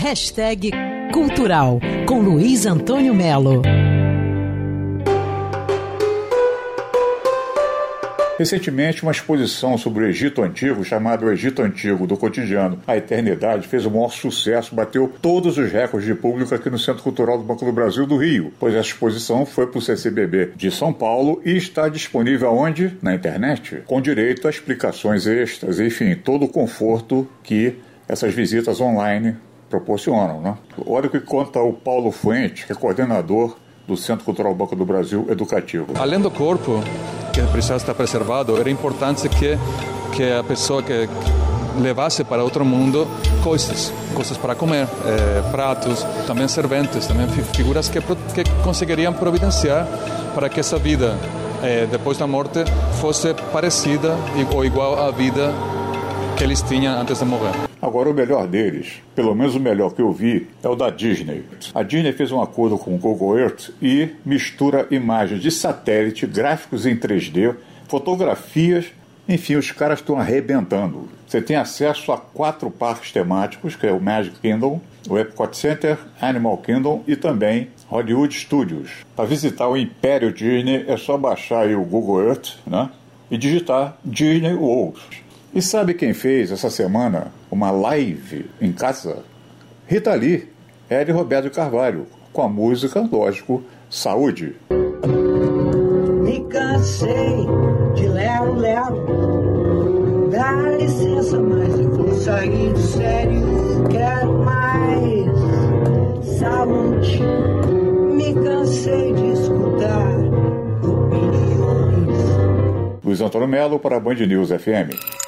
Hashtag Cultural com Luiz Antônio Melo. Recentemente, uma exposição sobre o Egito Antigo, chamada O Egito Antigo do Cotidiano à Eternidade, fez o maior sucesso, bateu todos os recordes de público aqui no Centro Cultural do Banco do Brasil do Rio, pois essa exposição foi para o CCBB de São Paulo e está disponível onde? Na internet, com direito a explicações extras, enfim, todo o conforto que essas visitas online proporcionam. Né? Olha o que conta o Paulo Fuente, que é coordenador do Centro Cultural Banco do Brasil Educativo. Além do corpo, que precisa estar preservado, era importante que, que a pessoa que levasse para outro mundo coisas, coisas para comer, eh, pratos, também serventes, também figuras que, que conseguiriam providenciar para que essa vida eh, depois da morte fosse parecida ou igual à vida que eles tinham antes de morrer. Agora, o melhor deles, pelo menos o melhor que eu vi, é o da Disney. A Disney fez um acordo com o Google Earth e mistura imagens de satélite, gráficos em 3D, fotografias, enfim, os caras estão arrebentando. Você tem acesso a quatro parques temáticos, que é o Magic Kingdom, o Epcot Center, Animal Kingdom e também Hollywood Studios. Para visitar o Império Disney é só baixar o Google Earth né, e digitar Disney World. E sabe quem fez essa semana uma live em casa? Rita Lee, Ed Roberto Carvalho, com a música, lógico, Saúde. Me cansei de lero, lero. Dá licença, mas eu vou sair de sério. Quero mais saúde. Me cansei de escutar opiniões. Luiz Antônio Melo para a Band News FM.